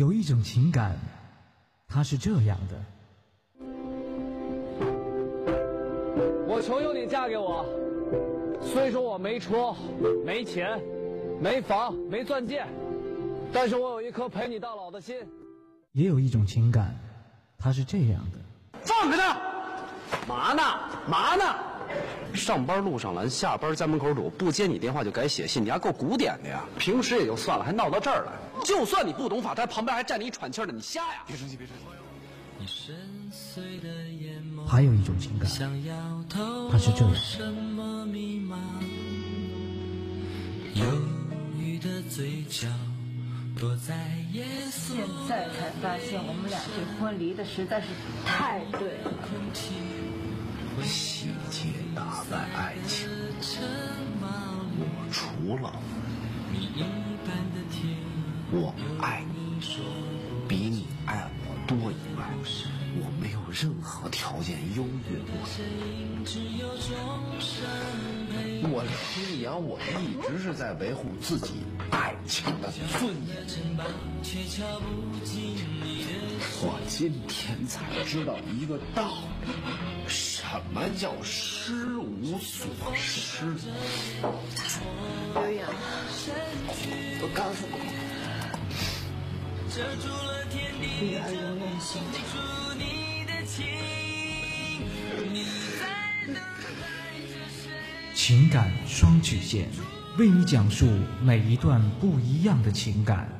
有一种情感，它是这样的。我求求你嫁给我，虽说我没车、没钱、没房、没钻戒，但是我有一颗陪你到老的心。也有一种情感，它是这样的。放开他！嘛呢？嘛呢？上班路上拦，下班家门口堵，不接你电话就改写信，你还够古典的呀！平时也就算了，还闹到这儿来。就算你不懂法，他旁边还站着一喘气的，你瞎呀？别生气，别生气。还有一种情感，它是这样。现在才发现，我们俩这婚离的实在是太对了。细节打败爱情，我除了我爱你比你爱我多以外，我没有任何条件优越过你。我听阳，我一直是在维护自己爱情的尊严。我今天才知道一个道理，什么叫失无所失？刘洋，我告诉你，女儿永远心情感双曲线，为你讲述每一段不一样的情感。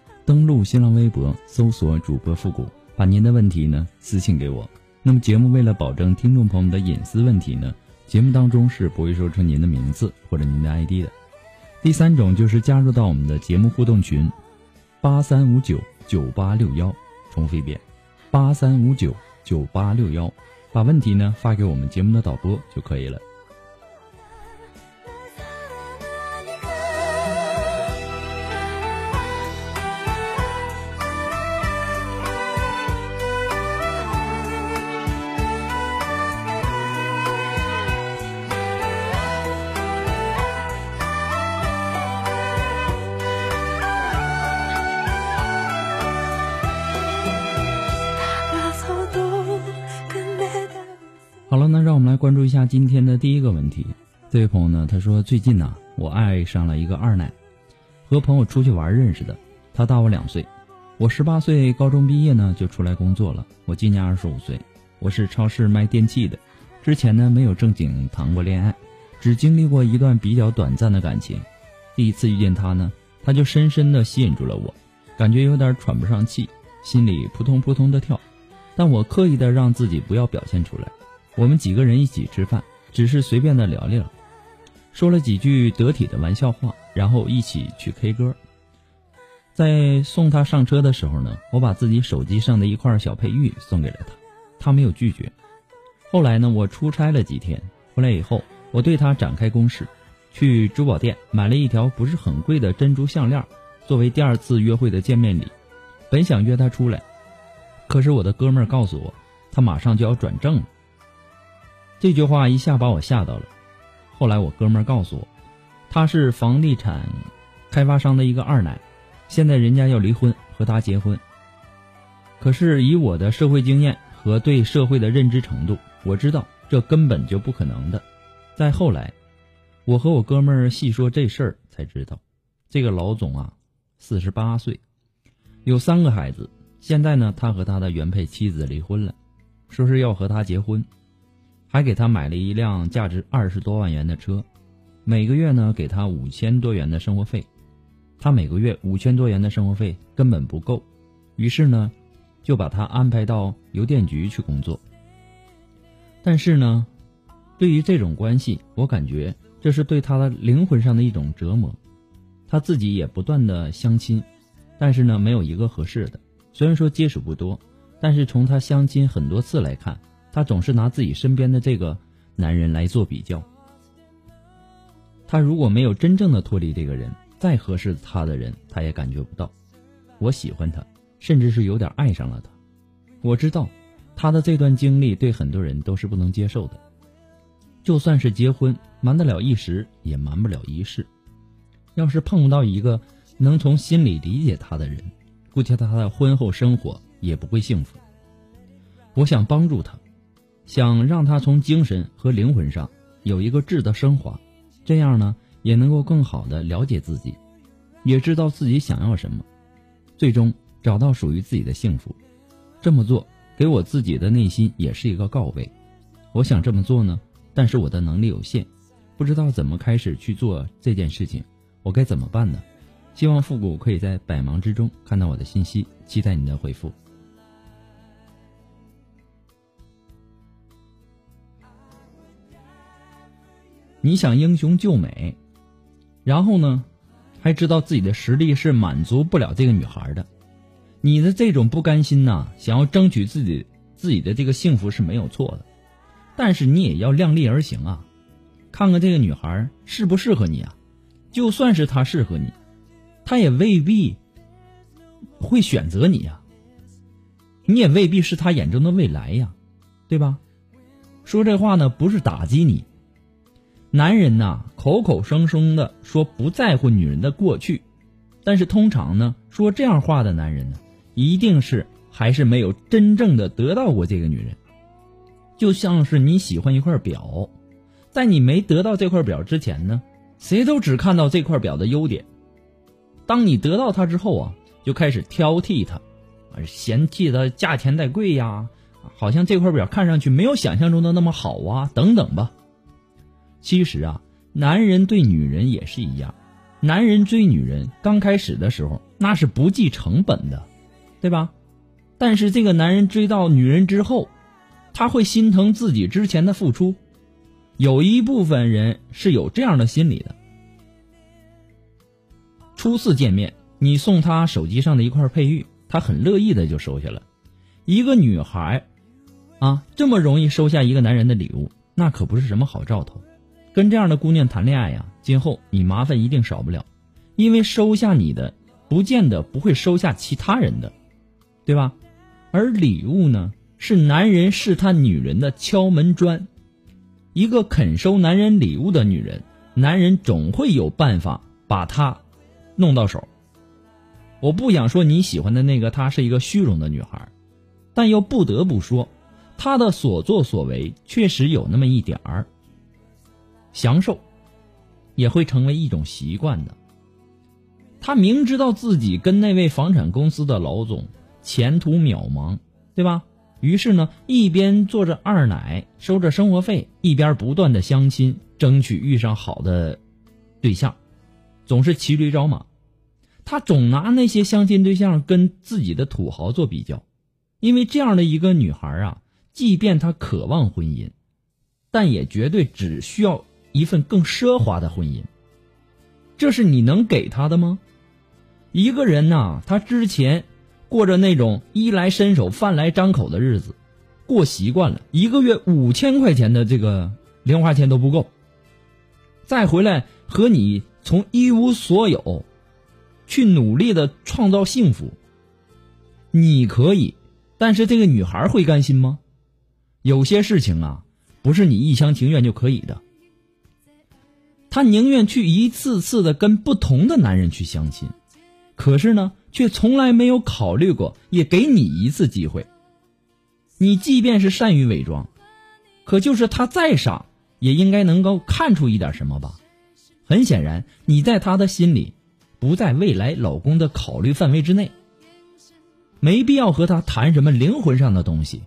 登录新浪微博，搜索主播复古，把您的问题呢私信给我。那么节目为了保证听众朋友们的隐私问题呢，节目当中是不会说出您的名字或者您的 ID 的。第三种就是加入到我们的节目互动群，八三五九九八六幺，重复一遍，八三五九九八六幺，把问题呢发给我们节目的导播就可以了。让我们来关注一下今天的第一个问题。这位朋友呢，他说最近呢，我爱上了一个二奶，和朋友出去玩认识的，他大我两岁。我十八岁高中毕业呢，就出来工作了。我今年二十五岁，我是超市卖电器的。之前呢，没有正经谈过恋爱，只经历过一段比较短暂的感情。第一次遇见他呢，他就深深的吸引住了我，感觉有点喘不上气，心里扑通扑通的跳，但我刻意的让自己不要表现出来。我们几个人一起吃饭，只是随便的聊聊，说了几句得体的玩笑话，然后一起去 K 歌。在送他上车的时候呢，我把自己手机上的一块小佩玉送给了他，他没有拒绝。后来呢，我出差了几天，回来以后，我对他展开攻势，去珠宝店买了一条不是很贵的珍珠项链，作为第二次约会的见面礼。本想约他出来，可是我的哥们儿告诉我，他马上就要转正了。这句话一下把我吓到了。后来我哥们儿告诉我，他是房地产开发商的一个二奶，现在人家要离婚和他结婚。可是以我的社会经验和对社会的认知程度，我知道这根本就不可能的。再后来，我和我哥们儿细说这事儿，才知道，这个老总啊，四十八岁，有三个孩子，现在呢，他和他的原配妻子离婚了，说是要和他结婚，还给他买了一辆价值二十多万元的车，每个月呢给他五千多元的生活费。他每个月五千多元的生活费根本不够，于是呢，就把他安排到邮电局去工作。但是呢，对于这种关系，我感觉这是对他的灵魂上的一种折磨。他自己也不断的相亲，但是呢，没有一个合适的。虽然说接触不多，但是从他相亲很多次来看，他总是拿自己身边的这个男人来做比较。他如果没有真正的脱离这个人。再合适他的人，他也感觉不到。我喜欢他，甚至是有点爱上了他。我知道，他的这段经历对很多人都是不能接受的。就算是结婚，瞒得了一时，也瞒不了一世。要是碰不到一个能从心里理解他的人，估计他的婚后生活也不会幸福。我想帮助他，想让他从精神和灵魂上有一个质的升华，这样呢？也能够更好的了解自己，也知道自己想要什么，最终找到属于自己的幸福。这么做给我自己的内心也是一个告慰。我想这么做呢，但是我的能力有限，不知道怎么开始去做这件事情，我该怎么办呢？希望复古可以在百忙之中看到我的信息，期待你的回复。你想英雄救美？然后呢，还知道自己的实力是满足不了这个女孩的，你的这种不甘心呐，想要争取自己自己的这个幸福是没有错的，但是你也要量力而行啊，看看这个女孩适不适合你啊，就算是她适合你，她也未必会选择你呀，你也未必是她眼中的未来呀，对吧？说这话呢，不是打击你。男人呐，口口声声的说不在乎女人的过去，但是通常呢，说这样话的男人呢，一定是还是没有真正的得到过这个女人。就像是你喜欢一块表，在你没得到这块表之前呢，谁都只看到这块表的优点。当你得到它之后啊，就开始挑剔它，嫌弃它价钱太贵呀，好像这块表看上去没有想象中的那么好啊，等等吧。其实啊，男人对女人也是一样，男人追女人刚开始的时候那是不计成本的，对吧？但是这个男人追到女人之后，他会心疼自己之前的付出，有一部分人是有这样的心理的。初次见面，你送他手机上的一块佩玉，他很乐意的就收下了。一个女孩，啊，这么容易收下一个男人的礼物，那可不是什么好兆头。跟这样的姑娘谈恋爱呀，今后你麻烦一定少不了，因为收下你的，不见得不会收下其他人的，对吧？而礼物呢，是男人试探女人的敲门砖，一个肯收男人礼物的女人，男人总会有办法把她弄到手。我不想说你喜欢的那个她是一个虚荣的女孩，但又不得不说，她的所作所为确实有那么一点儿。享受，也会成为一种习惯的。他明知道自己跟那位房产公司的老总前途渺茫，对吧？于是呢，一边做着二奶收着生活费，一边不断的相亲，争取遇上好的对象，总是骑驴找马。他总拿那些相亲对象跟自己的土豪做比较，因为这样的一个女孩啊，即便她渴望婚姻，但也绝对只需要。一份更奢华的婚姻，这是你能给他的吗？一个人呐，他之前过着那种衣来伸手、饭来张口的日子，过习惯了，一个月五千块钱的这个零花钱都不够，再回来和你从一无所有去努力的创造幸福，你可以，但是这个女孩会甘心吗？有些事情啊，不是你一厢情愿就可以的。她宁愿去一次次的跟不同的男人去相亲，可是呢，却从来没有考虑过也给你一次机会。你即便是善于伪装，可就是他再傻，也应该能够看出一点什么吧？很显然，你在他的心里，不在未来老公的考虑范围之内。没必要和她谈什么灵魂上的东西。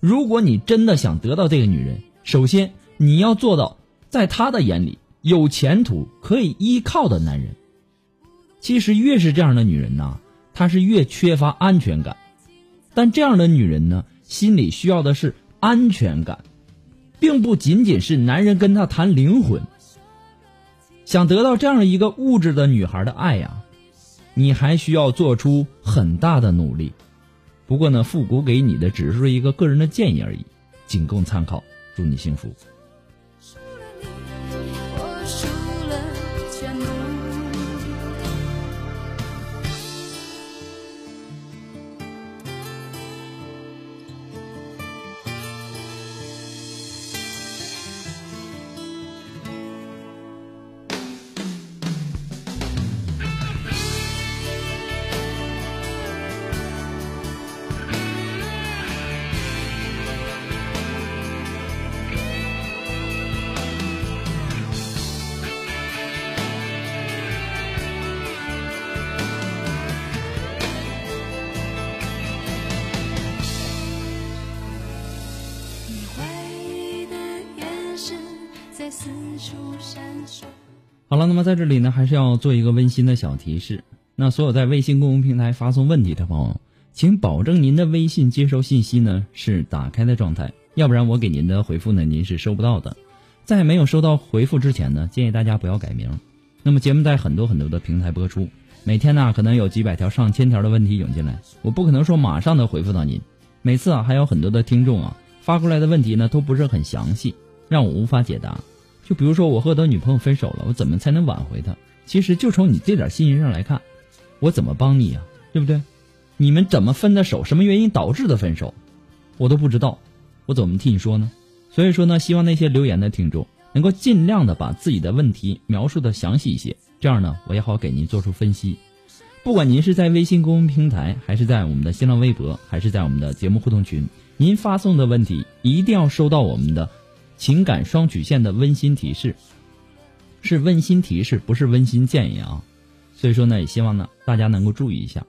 如果你真的想得到这个女人，首先你要做到在她的眼里有前途、可以依靠的男人。其实越是这样的女人呐，她是越缺乏安全感。但这样的女人呢，心里需要的是安全感，并不仅仅是男人跟她谈灵魂。想得到这样一个物质的女孩的爱呀，你还需要做出很大的努力。不过呢，复古给你的只是一个个人的建议而已，仅供参考。祝你幸福。输了全部那么在这里呢，还是要做一个温馨的小提示。那所有在微信公众平台发送问题的朋友，请保证您的微信接收信息呢是打开的状态，要不然我给您的回复呢您是收不到的。在没有收到回复之前呢，建议大家不要改名。那么节目在很多很多的平台播出，每天呢可能有几百条、上千条的问题涌进来，我不可能说马上的回复到您。每次啊还有很多的听众啊发过来的问题呢都不是很详细，让我无法解答。就比如说我和我的女朋友分手了，我怎么才能挽回她？其实就从你这点信息上来看，我怎么帮你呀？对不对？你们怎么分的手？什么原因导致的分手？我都不知道，我怎么替你说呢？所以说呢，希望那些留言的听众能够尽量的把自己的问题描述的详细一些，这样呢，我也好给您做出分析。不管您是在微信公众平台，还是在我们的新浪微博，还是在我们的节目互动群，您发送的问题一定要收到我们的。情感双曲线的温馨提示，是温馨提示，不是温馨建议啊。所以说呢，也希望呢大家能够注意一下。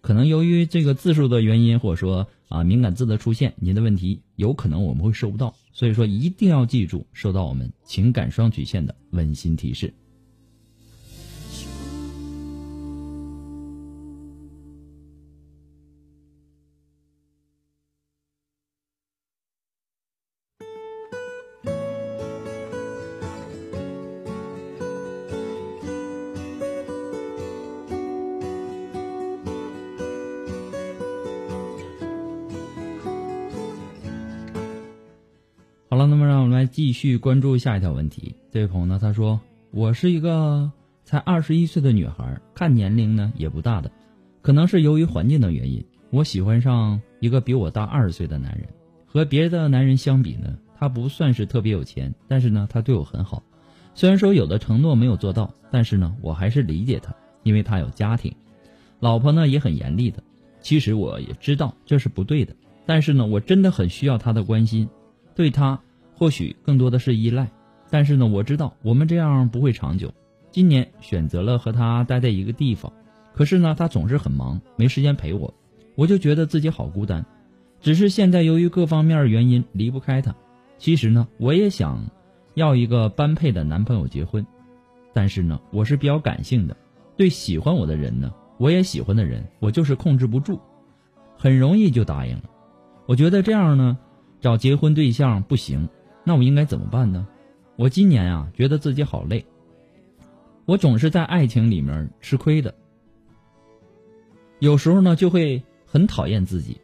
可能由于这个字数的原因，或者说啊敏感字的出现，您的问题有可能我们会收不到。所以说一定要记住收到我们情感双曲线的温馨提示。了，那么让我们来继续关注下一条问题。这位朋友呢，他说：“我是一个才二十一岁的女孩，看年龄呢也不大的，可能是由于环境的原因，我喜欢上一个比我大二十岁的男人。和别的男人相比呢，他不算是特别有钱，但是呢，他对我很好。虽然说有的承诺没有做到，但是呢，我还是理解他，因为他有家庭，老婆呢也很严厉的。其实我也知道这是不对的，但是呢，我真的很需要他的关心。”对他或许更多的是依赖，但是呢，我知道我们这样不会长久。今年选择了和他待在一个地方，可是呢，他总是很忙，没时间陪我，我就觉得自己好孤单。只是现在由于各方面原因离不开他。其实呢，我也想要一个般配的男朋友结婚，但是呢，我是比较感性的，对喜欢我的人呢，我也喜欢的人，我就是控制不住，很容易就答应了。我觉得这样呢。找结婚对象不行，那我应该怎么办呢？我今年啊，觉得自己好累。我总是在爱情里面吃亏的，有时候呢就会很讨厌自己。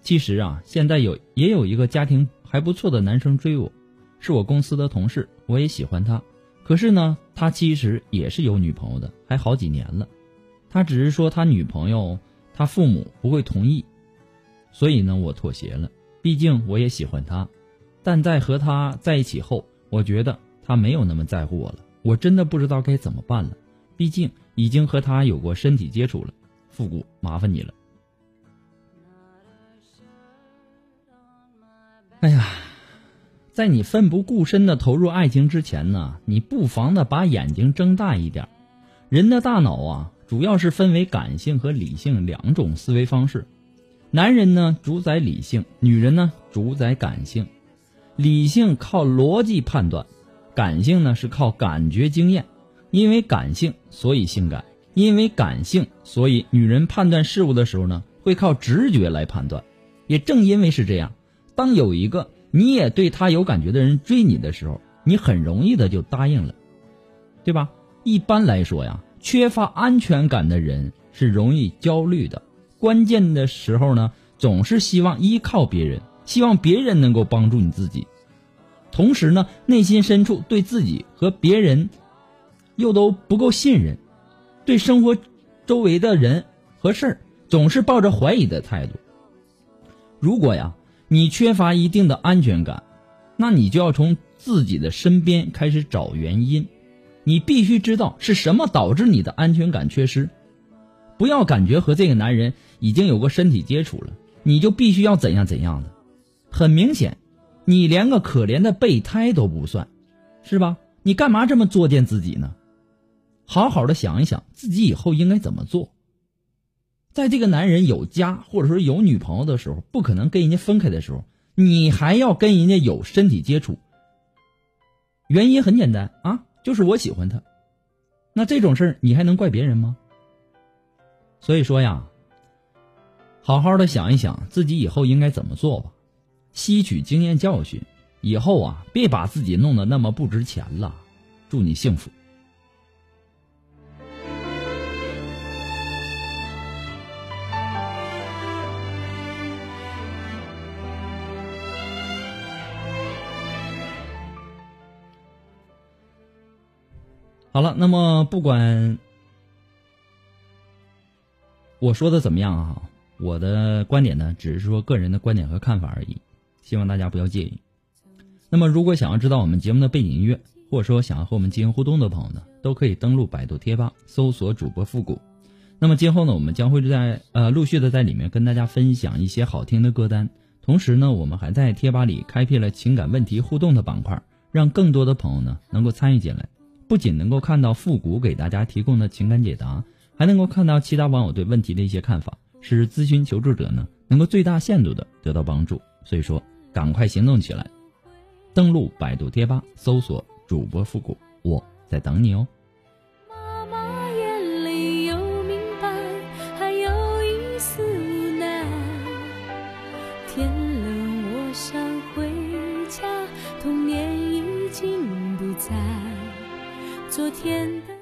其实啊，现在有也有一个家庭还不错的男生追我，是我公司的同事，我也喜欢他。可是呢，他其实也是有女朋友的，还好几年了。他只是说他女朋友他父母不会同意，所以呢，我妥协了。毕竟我也喜欢他，但在和他在一起后，我觉得他没有那么在乎我了。我真的不知道该怎么办了。毕竟已经和他有过身体接触了，复古，麻烦你了。哎呀，在你奋不顾身的投入爱情之前呢，你不妨的把眼睛睁大一点。人的大脑啊，主要是分为感性和理性两种思维方式。男人呢主宰理性，女人呢主宰感性。理性靠逻辑判断，感性呢是靠感觉经验。因为感性，所以性感；因为感性，所以女人判断事物的时候呢，会靠直觉来判断。也正因为是这样，当有一个你也对他有感觉的人追你的时候，你很容易的就答应了，对吧？一般来说呀，缺乏安全感的人是容易焦虑的，关键的时候呢，总是希望依靠别人，希望别人能够帮助你自己，同时呢，内心深处对自己和别人。又都不够信任，对生活周围的人和事儿总是抱着怀疑的态度。如果呀，你缺乏一定的安全感，那你就要从自己的身边开始找原因。你必须知道是什么导致你的安全感缺失。不要感觉和这个男人已经有过身体接触了，你就必须要怎样怎样的。很明显，你连个可怜的备胎都不算，是吧？你干嘛这么作践自己呢？好好的想一想，自己以后应该怎么做。在这个男人有家或者说有女朋友的时候，不可能跟人家分开的时候，你还要跟人家有身体接触。原因很简单啊，就是我喜欢他。那这种事儿你还能怪别人吗？所以说呀，好好的想一想自己以后应该怎么做吧，吸取经验教训，以后啊别把自己弄得那么不值钱了。祝你幸福。好了，那么不管我说的怎么样啊，我的观点呢，只是说个人的观点和看法而已，希望大家不要介意。那么，如果想要知道我们节目的背景音乐，或者说想要和我们进行互动的朋友呢，都可以登录百度贴吧，搜索主播复古。那么今后呢，我们将会在呃陆续的在里面跟大家分享一些好听的歌单，同时呢，我们还在贴吧里开辟了情感问题互动的板块，让更多的朋友呢能够参与进来。不仅能够看到复古给大家提供的情感解答，还能够看到其他网友对问题的一些看法，使咨询求助者呢能够最大限度的得到帮助。所以说，赶快行动起来，登录百度贴吧，搜索主播复古，我在等你哦。妈妈眼里有明白，还有一丝无奈。天冷，我想回家，童年已经不在。昨天的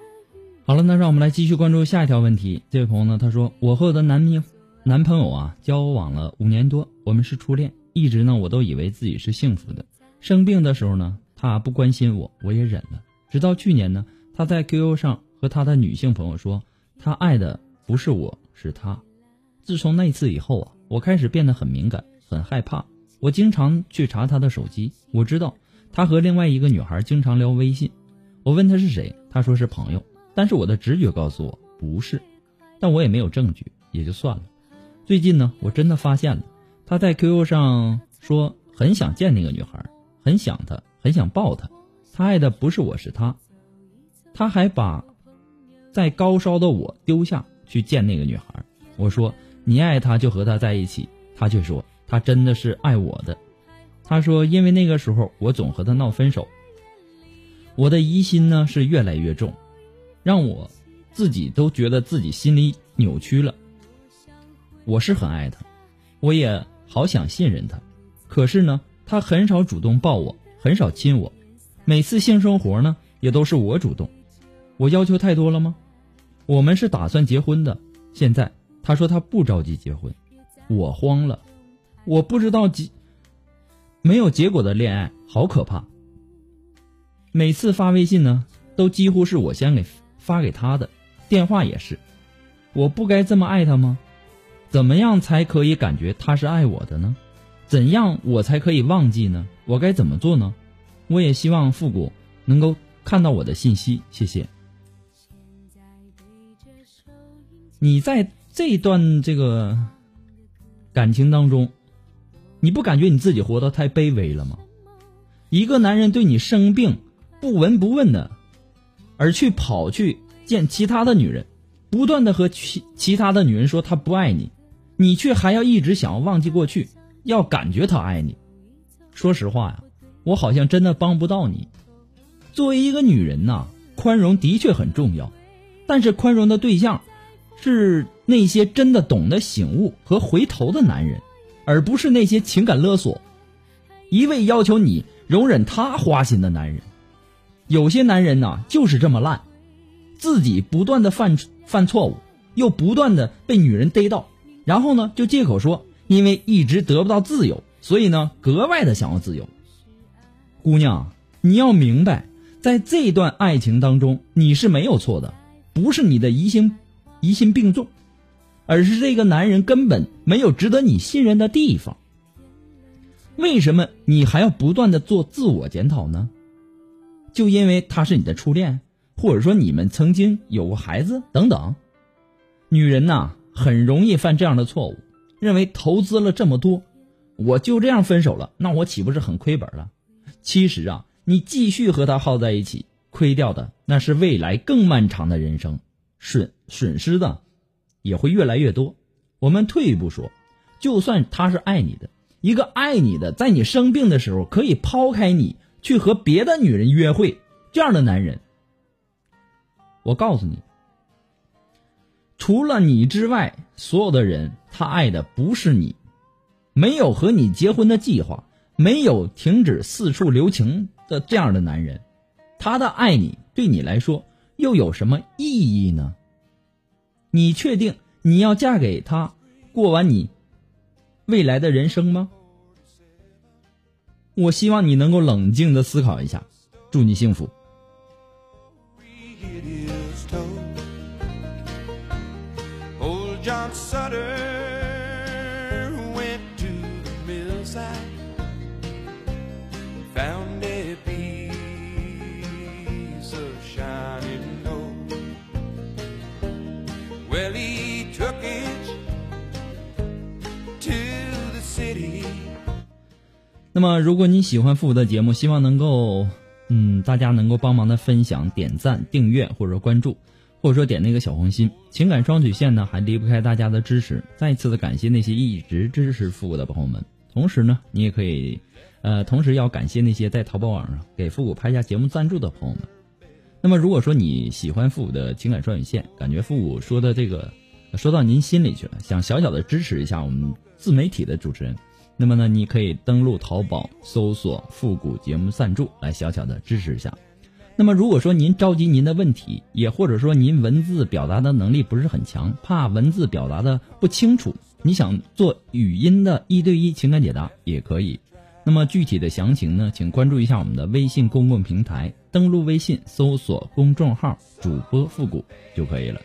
好了，那让我们来继续关注下一条问题。这位朋友呢，他说：“我和我的男朋男朋友啊交往了五年多，我们是初恋，一直呢我都以为自己是幸福的。生病的时候呢，他不关心我，我也忍了。直到去年呢，他在 QQ 上和他的女性朋友说，他爱的不是我，是他。自从那次以后啊，我开始变得很敏感，很害怕。我经常去查他的手机，我知道他和另外一个女孩经常聊微信。我问他是谁，他说是朋友。”但是我的直觉告诉我不是，但我也没有证据，也就算了。最近呢，我真的发现了，他在 QQ 上说很想见那个女孩，很想她，很想抱她。他爱的不是我，是他。他还把在高烧的我丢下去见那个女孩。我说你爱她就和她在一起，他却说他真的是爱我的。他说因为那个时候我总和他闹分手，我的疑心呢是越来越重。让我自己都觉得自己心里扭曲了。我是很爱他，我也好想信任他，可是呢，他很少主动抱我，很少亲我，每次性生活呢也都是我主动。我要求太多了吗？我们是打算结婚的，现在他说他不着急结婚，我慌了，我不知道结没有结果的恋爱好可怕。每次发微信呢，都几乎是我先给。发给他的电话也是，我不该这么爱他吗？怎么样才可以感觉他是爱我的呢？怎样我才可以忘记呢？我该怎么做呢？我也希望复古能够看到我的信息，谢谢。你在这段这个感情当中，你不感觉你自己活得太卑微了吗？一个男人对你生病不闻不问的。而去跑去见其他的女人，不断的和其其他的女人说他不爱你，你却还要一直想要忘记过去，要感觉他爱你。说实话呀，我好像真的帮不到你。作为一个女人呐，宽容的确很重要，但是宽容的对象是那些真的懂得醒悟和回头的男人，而不是那些情感勒索、一味要求你容忍他花心的男人。有些男人呐，就是这么烂，自己不断的犯犯错误，又不断的被女人逮到，然后呢，就借口说因为一直得不到自由，所以呢，格外的想要自由。姑娘，你要明白，在这段爱情当中，你是没有错的，不是你的疑心疑心病重，而是这个男人根本没有值得你信任的地方。为什么你还要不断的做自我检讨呢？就因为他是你的初恋，或者说你们曾经有过孩子等等。女人呐，很容易犯这样的错误，认为投资了这么多，我就这样分手了，那我岂不是很亏本了？其实啊，你继续和他耗在一起，亏掉的那是未来更漫长的人生，损损失的也会越来越多。我们退一步说，就算他是爱你的，一个爱你的，在你生病的时候可以抛开你。去和别的女人约会，这样的男人，我告诉你，除了你之外，所有的人他爱的不是你，没有和你结婚的计划，没有停止四处留情的这样的男人，他的爱你对你来说又有什么意义呢？你确定你要嫁给他，过完你未来的人生吗？我希望你能够冷静的思考一下，祝你幸福。那么，如果你喜欢复古的节目，希望能够，嗯，大家能够帮忙的分享、点赞、订阅或者关注，或者说点那个小红心。情感双曲线呢，还离不开大家的支持。再一次的感谢那些一直支持复古的朋友们。同时呢，你也可以，呃，同时要感谢那些在淘宝网上给复古拍下节目赞助的朋友们。那么，如果说你喜欢复古的情感双曲线，感觉复古说的这个说到您心里去了，想小小的支持一下我们自媒体的主持人。那么呢，你可以登录淘宝搜索“复古节目赞助”来小小的支持一下。那么如果说您着急您的问题，也或者说您文字表达的能力不是很强，怕文字表达的不清楚，你想做语音的一对一情感解答也可以。那么具体的详情呢，请关注一下我们的微信公共平台，登录微信搜索公众号“主播复古”就可以了。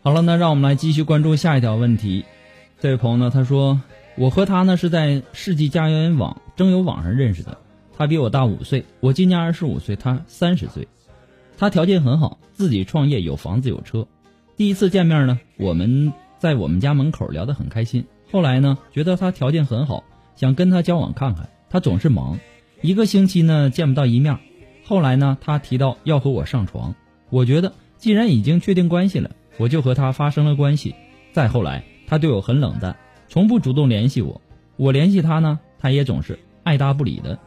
好了，那让我们来继续关注下一条问题。这位朋友呢，他说：“我和他呢是在世纪佳缘网征友网上认识的。他比我大五岁，我今年二十五岁，他三十岁。他条件很好，自己创业，有房子有车。第一次见面呢，我们在我们家门口聊得很开心。后来呢，觉得他条件很好，想跟他交往看看。他总是忙，一个星期呢见不到一面。后来呢，他提到要和我上床，我觉得既然已经确定关系了。”我就和他发生了关系，再后来，他对我很冷淡，从不主动联系我。我联系他呢，他也总是爱答不理的。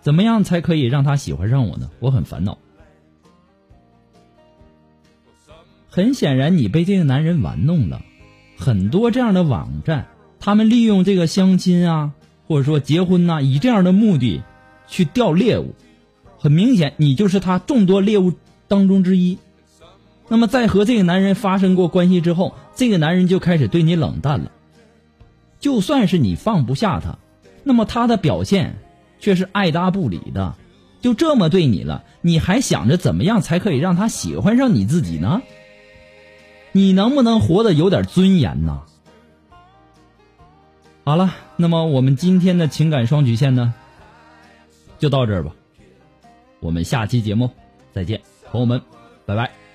怎么样才可以让他喜欢上我呢？我很烦恼。很显然，你被这个男人玩弄了。很多这样的网站，他们利用这个相亲啊，或者说结婚呐，以这样的目的去钓猎物。很明显，你就是他众多猎物当中之一。那么，在和这个男人发生过关系之后，这个男人就开始对你冷淡了。就算是你放不下他，那么他的表现却是爱答不理的，就这么对你了，你还想着怎么样才可以让他喜欢上你自己呢？你能不能活得有点尊严呢？好了，那么我们今天的情感双曲线呢，就到这儿吧。我们下期节目再见，朋友们，拜拜。